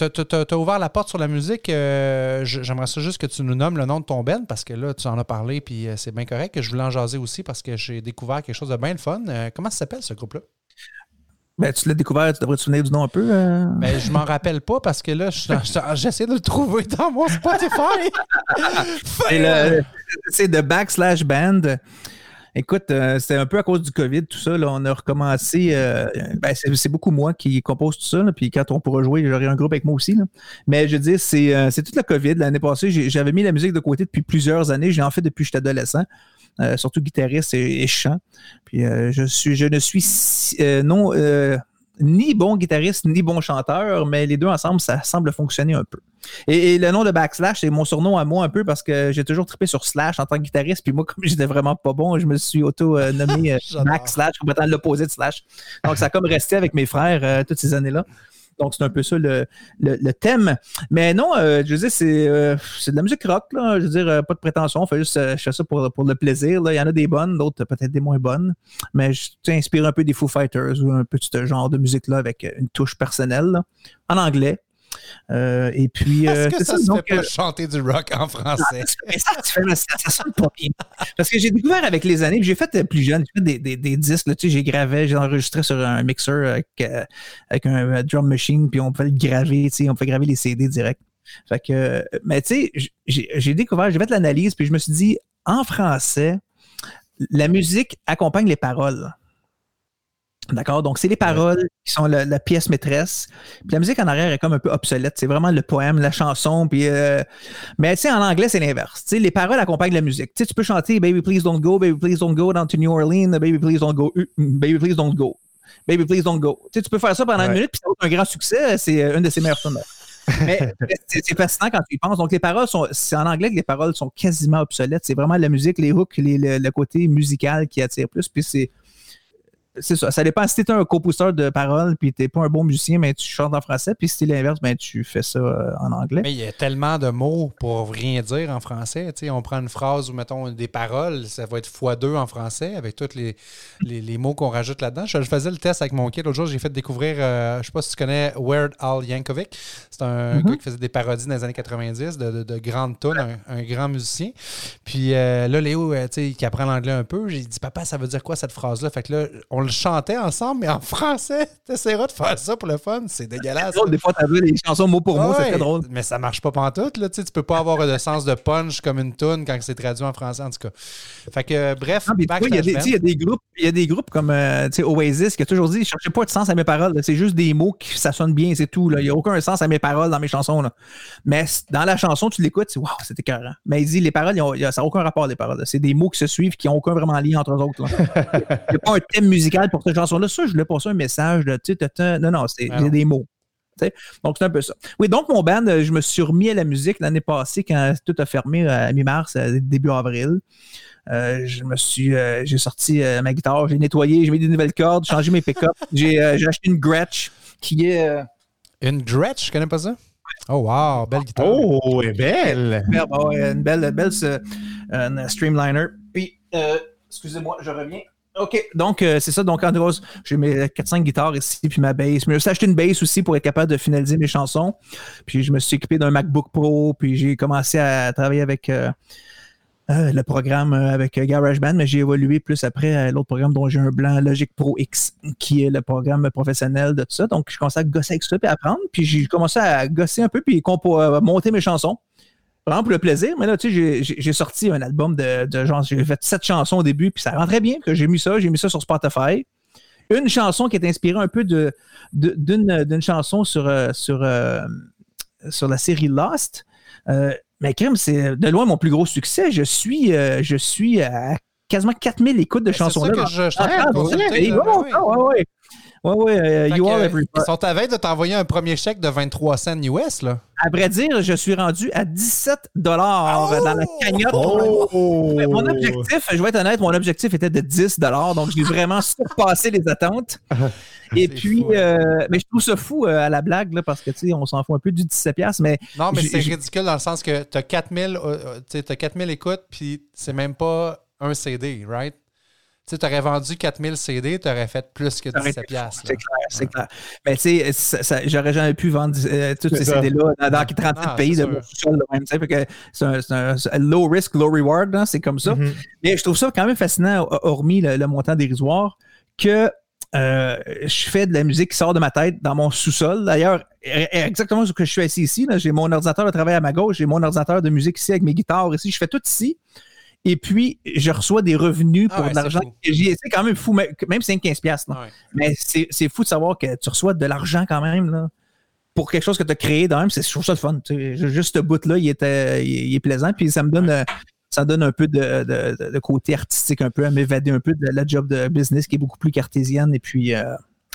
as ouvert la porte sur la musique. Euh, j'aimerais ça juste que tu nous nommes le nom de ton Ben parce que là, tu en as parlé puis euh, c'est bien correct. Je voulais en jaser aussi parce que j'ai découvert quelque chose de bien le fun. comment ça s'appelle ce groupe-là? Ben, tu l'as découvert, tu devrais te souvenir du nom un peu. Euh? Ben, je m'en rappelle pas parce que là, j'essaie de le trouver dans mon Spotify. c'est de backslash band. Écoute, euh, c'était un peu à cause du COVID, tout ça. Là, on a recommencé. Euh, ben, c'est beaucoup moi qui compose tout ça. puis quand on pourra jouer, j'aurai un groupe avec moi aussi. Mais je veux dire, c'est toute la COVID. L'année passée, j'avais mis la musique de côté depuis plusieurs années. J'ai en fait depuis que j'étais adolescent. Euh, surtout guitariste et, chant. Puis euh, je, suis, je ne suis euh, non ni bon guitariste ni bon chanteur, mais les deux ensemble, ça semble fonctionner un peu. Et, le nom de Backslash, c'est mon surnom à moi un peu parce que j'ai toujours trippé sur Slash en tant que guitariste. Puis moi, comme j'étais vraiment pas bon, je me suis auto-nommé Backslash, complètement l'opposé de Slash. Donc, ça a comme resté avec mes frères toutes ces années-là. Donc, c'est un peu ça le, thème. Mais non, euh, je veux dire, euh, c'est, de la musique rock. Là. Je veux dire, euh, pas de prétention. On fait juste je fais ça pour, pour le plaisir. Là. Il y en a des bonnes, d'autres peut-être des moins bonnes. Mais je t'inspire un peu des Foo Fighters ou un peu ce genre de musique-là avec une touche personnelle en anglais. Euh, et puis. Est-ce euh, que ça, se fait pas euh, chanter du rock en français? ça, ça, sonne pas bien. Parce que j'ai découvert avec les années, j'ai fait plus jeune, j'ai fait des, des, disques, là, tu sais, j'ai gravé, j'ai enregistré sur un mixeur avec, avec un drum machine, puis on pouvait le graver, tu sais, on pouvait graver les CD direct. Fait que, mais tu sais, j'ai découvert, j'ai fait l'analyse, puis je me suis dit, en français, la musique accompagne les paroles. D'accord? Donc, c'est les paroles qui sont la, pièce maîtresse. Puis la musique en arrière est comme un peu obsolète. C'est vraiment le poème, la chanson. Puis, euh, Mais tu sais, en anglais, c'est l'inverse. Les paroles accompagnent la musique. Tu peux chanter Baby, please don't go, Baby, please don't go down to New Orleans, Baby, please don't go, Baby, please don't go, Baby, please don't go. Tu peux faire ça pendant une minute, puis ça un grand succès. C'est euh, une de ses meilleures sonneries. Mais c'est fascinant quand tu y penses. Donc, les paroles sont. C'est en anglais que les paroles sont quasiment obsolètes. C'est vraiment la musique, les hooks, le, côté musical qui attire plus. Puis c'est c'est ça. Ça dépend si t'es un compositeur de paroles puis t'es pas un bon musicien, mais tu chantes en français. Puis si t'es l'inverse, ben tu fais ça euh, en anglais. Mais il y a tellement de mots pour rien dire en français. on prend une phrase ou mettons des paroles, ça va être x2 en français avec tous les, les, mots qu'on rajoute là-dedans. Je, faisais le test avec mon kid. L'autre jour, j'ai fait découvrir, euh, je sais pas si tu connais Weird Al Yankovic. C'est un mm-hmm. gars qui faisait des parodies dans les années 90 de, de, grandes tunes, un, grand musicien. Puis euh, là, Léo, tu sais, qui apprend l'anglais un peu, j'ai dit Papa, ça veut dire quoi cette phrase-là? Fait que là, on le chantait ensemble, mais en français. T'essaieras de faire ça pour le fun? C'est dégueulasse. Des fois, t'as vu les chansons mot pour mot, c'est très drôle. Mais ça marche pas pantoute, là. Tu sais, tu peux pas avoir de sens de punch comme une tune quand c'est traduit en français, en tout cas. Fait que, euh, bref, il y a des, y a groupes, il y a des groupes comme euh, Oasis qui a toujours dit je cherchais pas de sens à mes paroles. C'est juste des mots qui ça sonne bien, c'est tout. là. Il n'y a aucun sens à mes paroles dans mes chansons. Là. Mais dans la chanson, tu l'écoutes, c'est waouh, c'est écœurant. Mais il dit les paroles, ont- ça n'a aucun rapport les paroles. C'est des mots qui se suivent qui n'ont aucun vraiment lien entre eux autres. Il n'y a pas un thème musical pour cette chanson-là. Ça, je voulais pas ça un message de tu sais, non, non, c'est Ah des mots. Donc, c'est un peu ça. Oui, donc, mon band, euh, je me suis remis à la musique l'année passée quand tout a fermé euh, à mi-mars, euh, début avril. Euh, je me suis, euh, j'ai sorti euh, ma guitare, j'ai nettoyé, j'ai mis des nouvelles cordes, changé mes pick-up. J'ai euh, acheté une Gretsch qui est euh, Une Gretsch, je connais pas ça? Oh, wow, belle guitare. Oh, elle est belle! une belle, belle euh, une Streamliner. Puis, euh, excusez-moi, je reviens. OK, donc euh, c'est ça. Donc, en gros, j'ai mes 4-5 guitares ici, puis ma bass. Mais j'ai acheté une bass aussi pour être capable de finaliser mes chansons. Puis, je me suis équipé d'un MacBook Pro, puis j'ai commencé à travailler avec euh, euh, le programme avec GarageBand, mais j'ai évolué plus après à l'autre programme dont j'ai un blanc, Logic Pro X, qui est le programme professionnel de tout ça. Donc, je commençais à gosser avec ça, puis à apprendre. Puis, j'ai commencé à gosser un peu, puis monter mes chansons vraiment pour le plaisir. Mais là, tu sais, j'ai- sorti un album de, de genre, j'ai fait sept chansons au début, puis ça rentrait bien, que j'ai mis ça, j'ai mis ça sur Spotify. Une chanson qui est inspirée un peu de de- d'une d'une chanson sur, euh, sur, euh, sur la série Lost. Euh, mais crème, c'est de loin mon plus gros succès. Je suis, euh, je suis à quasiment 4000 écoutes de Ben, C'est chansons ça là. que je, je Ah, ouais, là, ouais, ouais, ouais. Ouais, Fait you are euh, everywhere. Ils sont à veille de t'envoyer un premier chèque de 23 cents US, là. À vrai dire, je suis rendu à 17 dollars Oh! dans la cagnotte. Oh! Mon objectif, je vais être honnête, mon objectif était de 10 donc j'ai vraiment surpassé les attentes. Et puis, hein. euh, mais je trouve ça fou euh, à la blague, là, parce que, tu sais, on s'en fout un peu du 17$, piastres, mais Non, mais c'est ridicule dans le sens que t'as 4000, euh, tu sais, t'as 4000 écoutes, puis c'est même pas un CD, right? Tu sais, t'aurais vendu 4000 CD, t'aurais fait plus que Ça aurait 17 été piastres. c'est clair, c'est clair. Mais tu sais, j'aurais jamais pu vendre euh, tous ces. CD-là dans, dans 37 Ah, pays c'est de sous-sol, là, même, tu c'est un, low risk, low reward, hein, c'est comme ça. Mhm. Mais je trouve ça quand même fascinant, ho- hormis le, le montant dérisoire, que euh, je fais de la musique qui sort de ma tête dans mon sous-sol. D'ailleurs, e- exactement ce que je suis assis ici. J'ai mon ordinateur de travail à ma gauche, j'ai mon ordinateur de musique ici avec mes guitares ici. Je fais tout ici. Et puis, je reçois des revenus Ah pour ouais, de l'argent. fou. que j'ai- C'est quand même fou, même même si c'est 15$. piastres, là. Ouais. Mais c'est fou de savoir que tu reçois de l'argent quand même. Là pour quelque chose que tu as créé quand même, c'est je trouve ça le fun. tu sais. Juste ce bout-là, il, était, il, il est plaisant. Puis ça me donne, euh, ça donne un peu de, de- de- de côté artistique, un peu, à m'évader un peu de la job de business qui est beaucoup plus cartésienne. Et puis, euh,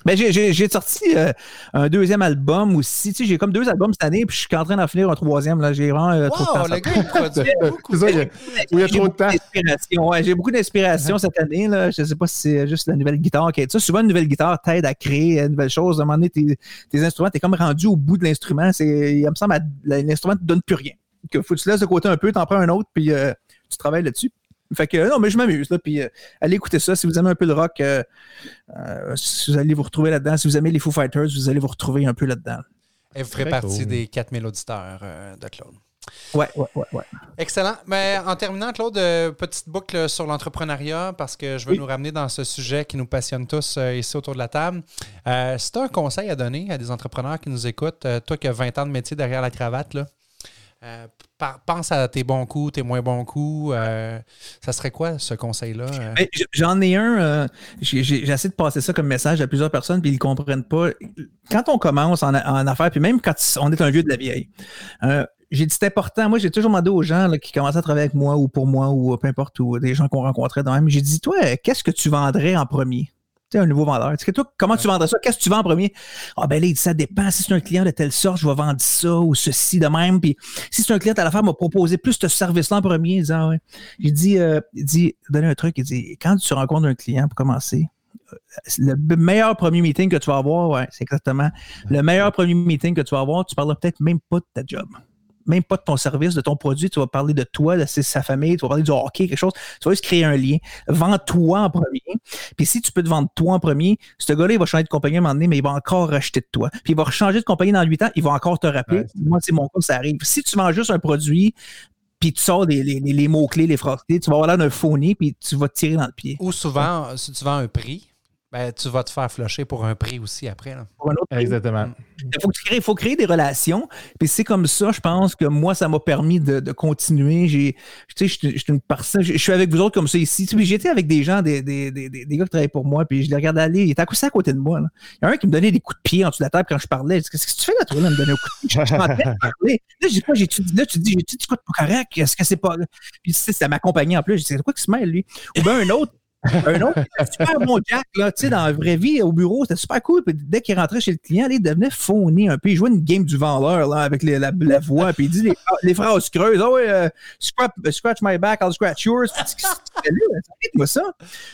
ben, j'ai- sorti euh, un deuxième album aussi. Tu sais, j'ai comme deux albums cette année, puis je suis en train d'en finir un troisième. là. J'ai vraiment euh, trop de temps. Wow, ça le gars, il produit beaucoup. C'est ça, il y a- il y a j'ai trop de beaucoup temps. d'inspiration. Ouais, j'ai beaucoup d'inspiration cette année. Là. Je ne sais pas si c'est juste la nouvelle guitare qui est ça. Souvent, une nouvelle guitare t'aide à créer une nouvelle chose. À un moment donné, tes, tes instruments, tu es comme rendu au bout de l'instrument. C'est- Il me semble à- l'instrument ne te donne plus rien. Que faut que tu te laisses de côté un peu, tu en prends un autre, puis euh, tu travailles là-dessus. Fait que non, mais je m'amuse. là, Puis euh, allez écouter ça. Si vous aimez un peu le rock, euh, euh, si vous allez vous retrouver là-dedans. Si vous aimez les Foo Fighters, vous allez vous retrouver un peu là-dedans. Et vous ferez Très partie cool. des 4000 auditeurs euh, de Claude. Ouais, ouais, ouais, ouais. Excellent. Mais en terminant, Claude, petite boucle sur l'entrepreneuriat, parce que je veux Oui. nous ramener dans ce sujet qui nous passionne tous ici autour de la table. Euh, si tu as un conseil à donner à des entrepreneurs qui nous écoutent, toi qui as 20 ans de métier derrière la cravate, là, euh, pense à tes bons coups, tes moins bons coups. euh, ça serait quoi ce conseil-là? euh? Ben, J'en ai un. euh, j'ai- essayé de passer ça comme message à plusieurs personnes, puis ils ne comprennent pas. Quand on commence en, en affaires, puis même quand on est un vieux de la vieille, j'ai dit c'est important. Moi, j'ai toujours demandé aux gens qui commençaient à travailler avec moi ou pour moi ou peu importe, ou des gens qu'on rencontrait dans même. J'ai dit, toi, qu'est-ce que tu vendrais en premier? Un nouveau vendeur. Sais, toi, comment tu vendrais ça? Qu'est-ce que tu vends en premier? Ah, ben là, il dit, ça dépend. Si c'est un client de telle sorte, je vais vendre ça ou ceci de même. Puis si c'est un client à l'affaire, m'a proposé plus de service-là en premier. Il dit, ah ouais. J'ai dit, euh, il dit, donner un truc. Il dit, quand tu rencontres un client pour commencer, euh, le meilleur premier meeting que tu vas avoir, ouais, c'est exactement. Le meilleur premier meeting que tu vas avoir, tu parleras peut-être même pas de ta job. Même pas de ton service, de ton produit. Tu vas parler de toi, de sa- famille, tu vas parler du hockey, quelque chose. Tu vas juste créer un lien. Vends-toi en premier. Puis si tu peux te vendre toi en premier, ce gars-là, il va changer de compagnie à un moment donné, mais il va encore racheter de toi. Puis il va changer de compagnie dans 8 ans, il va encore te rappeler. Ouais, Moi, c'est mon cas, ça arrive. Si tu vends juste un produit, puis tu sors les, les- les mots-clés, les phrases tu vas avoir l'air d'un phony, puis tu vas te tirer dans le pied. Ou souvent, si tu vends un prix, ben, tu vas te faire flusher pour un prix aussi après. Là. Pour un autre prix. Exactement. Il faut, créer, faut créer des relations. Puis c'est comme ça, je pense que moi, ça m'a permis de, de continuer. J'ai, tu sais, je suis- je suis une personne. Je je suis avec vous autres comme ça ici. Tu sais, puis J'étais avec des gens, des, des, des, des gars qui travaillaient pour moi, puis je les regardais aller. Il était à côté à côté de moi. là. Il y en a un qui me donnait des coups de pied en dessous de la table quand je parlais. Je dis, Qu'est-ce que tu fais là, toi, là, me donner un coup de pied? Je suis en train de parler. Là, je dis, quoi, j'ai-tu dit là, tu dis, j'ai-tu dit quoi de pas correct? Est-ce que c'est pas. Puis tu sais, ça m'accompagnait en plus. Je dis, c'est quoi qui se mêle, lui? Ou bien un autre. Un autre, était super bon Jack, là, tu sais, dans la vraie vie, au bureau, c'était super cool. Puis dès qu'il rentrait chez le client, là, il devenait phoné un peu. Il jouait une game du vendeur, là, avec les- la, la voix, puis il dit les, les phrases creuses. Euh, scrap- scratch my back, I'll scratch yours. Lui? moi ça.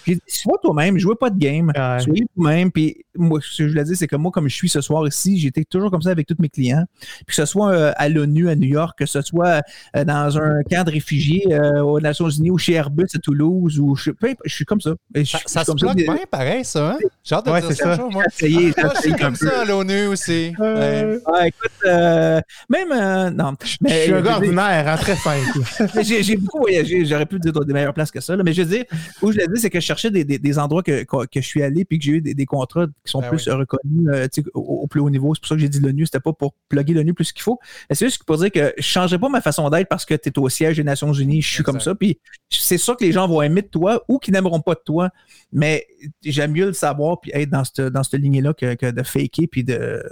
J'ai dit, sois toi-même, jouez pas de game. Ouais. Soyez vous-même. Puis moi, ce que je voulais dire, c'est que moi, comme je suis ce soir ici, j'étais toujours comme ça avec tous mes clients. Puis que ce soit euh, à l'ONU à New York, que ce soit euh, dans un camp de réfugiés aux Nations Unies ou chez Airbus à Toulouse, ou je, je suis comme ça. Et je- Ça, ça se comme ça. bloque bien, pareil, ça. Hein? J'ai hâte de Ouais, dire ça un ça. jour, moi. essayé, j'ai Moi, je suis essayé un comme ça à l'ONU aussi. Ouais. Euh, Ah, écoute, euh, même, euh, non. je suis un gars ordinaire, hein, très simple. j'ai j'ai beaucoup voyagé. J'aurais pu dire des meilleures places que ça. là. Mais je veux dire, où je l'ai dit, c'est que je cherchais des, des- des endroits que, que, que je suis allé puis que j'ai eu des, des contrats qui sont Ben plus oui. reconnus euh, tu sais, au, au plus haut niveau. C'est pour ça que j'ai dit l'ONU. C'était pas pour plugger l'ONU plus qu'il faut. Mais c'est juste pour dire que je changerais pas ma façon d'être parce que tu es au siège des Nations Unies. Je suis Exact. comme ça. Puis c'est sûr que les gens vont aimer de toi ou qu'ils n'aimeront pas de toi. Mais j'aime mieux le savoir puis être dans cette, dans cette lignée-là que, que de faker puis de.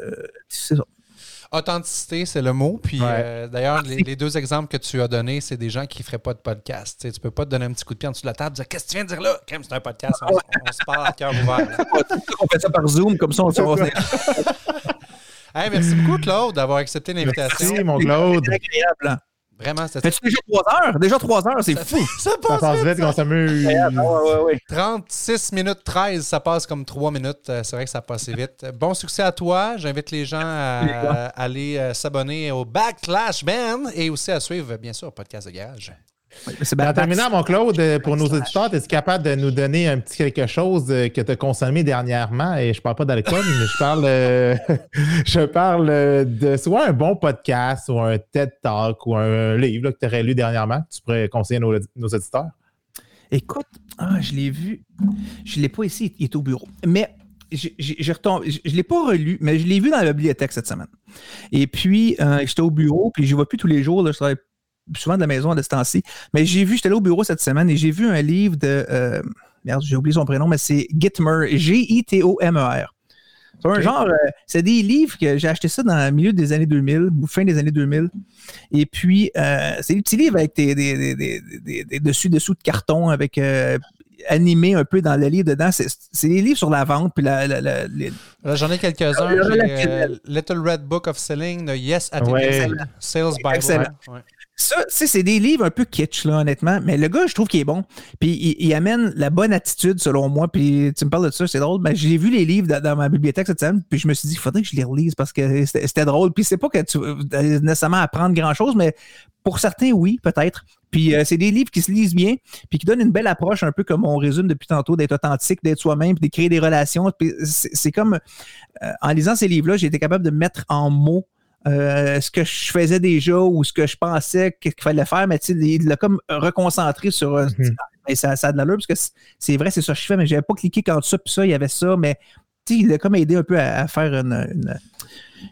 C'est ça. Authenticité, c'est le mot. Puis Ouais. euh, d'ailleurs, les, les deux exemples que tu as donnés, c'est des gens qui ne feraient pas de podcast. Tu tu peux pas te donner un petit coup de pied en dessous de la table et dire Qu'est-ce que tu viens de dire là? Crème, c'est un podcast. On, on se parle à cœur ouvert. là. On fait ça par Zoom, comme ça on se Hey, merci beaucoup, Claude, d'avoir accepté l'invitation. Merci, mon Claude. C'est agréable. Vraiment, c'était Fais-tu déjà trois heures? Déjà trois heures, c'est fou. Ça Ça passe vite. vite qu'on s'amuse. Ouais, ouais, ouais. 36 minutes 13, ça passe comme 3 minutes. Euh, C'est vrai que ça passe vite. Bon succès à toi. J'invite les gens à, à aller euh, s'abonner au Backlash Band et aussi à suivre, bien sûr, Podcast de Garage. En terminant, mon Claude, euh, pour nos auditeurs, es-tu capable de nous donner un petit quelque chose euh, que tu as consommé dernièrement? Et je parle pas d'alcool, mais je parle, euh, je parle de soit un bon podcast ou un TED Talk ou un livre là, que tu aurais lu dernièrement que tu pourrais conseiller à nos, nos auditeurs. Écoute, ah, je l'ai vu. Je ne l'ai pas ici, il est au bureau. Mais je ne l'ai pas relu, mais je l'ai vu dans la bibliothèque cette semaine. Et puis, euh, j'étais au bureau, puis je ne vois plus tous les jours. Là, je travaille souvent de la maison à ce temps-ci. Mais j'ai vu, j'étais là au bureau cette semaine et j'ai vu un livre de. euh, merde, j'ai oublié son prénom, mais c'est Gitmer, G-I-T-O-M-E-R. C'est un genre, euh, c'est des livres que j'ai acheté ça dans le milieu des années 2000, ou fin des années 2000. Et puis, euh, c'est des petits livres avec des, des, des, des, des- des dessus-dessous de carton, avec animé un peu dans le livre dedans. C'est des livres sur la vente, puis la, la- la- les- Là, J'en ai quelques-uns. Euh, Little Red Book of Selling de Yes at Ouais. Sales Bible. Excellent. Ouais. Ça, c'est des livres un peu kitsch, là, honnêtement. Mais le gars, je trouve qu'il est bon. Puis il, amène la bonne attitude, selon moi. Puis tu me parles de ça, c'est drôle. Mais j'ai vu les livres dans, ma bibliothèque cette semaine. Puis je me suis dit, il faudrait que je les relise parce que c'était drôle. Puis c'est pas que tu vas nécessairement apprendre grand-chose, mais pour certains, oui, peut-être. Puis euh, c'est des livres qui se lisent bien, puis qui donnent une belle approche, un peu comme on résume depuis tantôt, d'être authentique, d'être soi-même, puis de créer des relations. C'est comme, euh, en lisant ces livres-là, j'ai été capable de mettre en mots euh, ce que je faisais déjà ou ce que je pensais qu'il fallait faire, mais tu sais, il l'a comme reconcentré sur. mais ça, ça a de l'allure, parce que c'est- vrai, c'est ça que je fais, mais j'avais pas cliqué quand ça, puis ça, il y avait ça, mais tu sais, il a comme aidé un peu à, à faire une, une-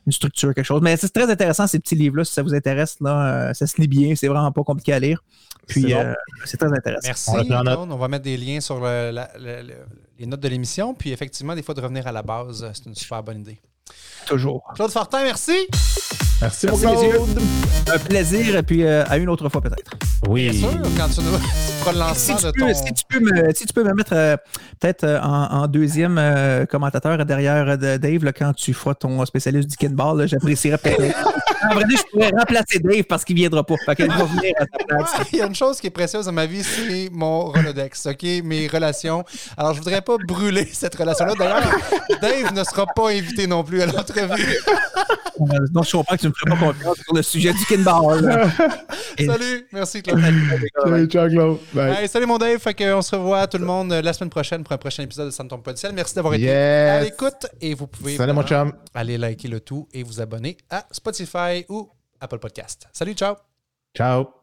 une structure, quelque chose. Mais c'est très intéressant, ces petits livres-là, si ça vous intéresse, là, euh, ça se lit bien, c'est vraiment pas compliqué à lire. Puis, C'est euh, c'est très intéressant. Merci, On. On va mettre des liens sur le- la- le- le- les notes de l'émission. Puis effectivement, des fois, de revenir à la base, c'est une super bonne idée. Toujours. Claude Fortin, merci. Merci, Merci. Un plaisir, et puis euh, à une autre fois peut-être. Oui. Bien sûr, quand tu nous tu feras le Si lancement tu, de peux, ton... si, tu peux me, si tu peux me mettre euh, peut-être euh, en, en deuxième euh, commentateur derrière euh, de Dave là, quand tu feras ton spécialiste du kinball, j'apprécierais peut-être. en vrai, je pourrais remplacer Dave parce qu'il ne viendra pas. Fait qu'il va venir à ta place. Il y a une chose qui est précieuse dans ma vie, c'est mon Rolodex, OK? Mes relations. Alors, je voudrais pas brûler cette relation-là. D'ailleurs, Dave ne sera pas invité non plus à l'entrevue. Euh, Donc, je comprends que tu ne me ferais pas confiance sur le sujet du kinball. Salut, merci Claude. Salut, ciao, Claude. Bye. Hey, salut mon Dave, fait que on se revoit tout le monde la semaine prochaine pour un prochain épisode de Ça ne tombe pas du ciel. Merci d'avoir été Yes. à l'écoute et vous pouvez Salut, mon chum. aller liker le tout et vous abonner à Spotify ou Apple Podcast. Salut, ciao! Ciao.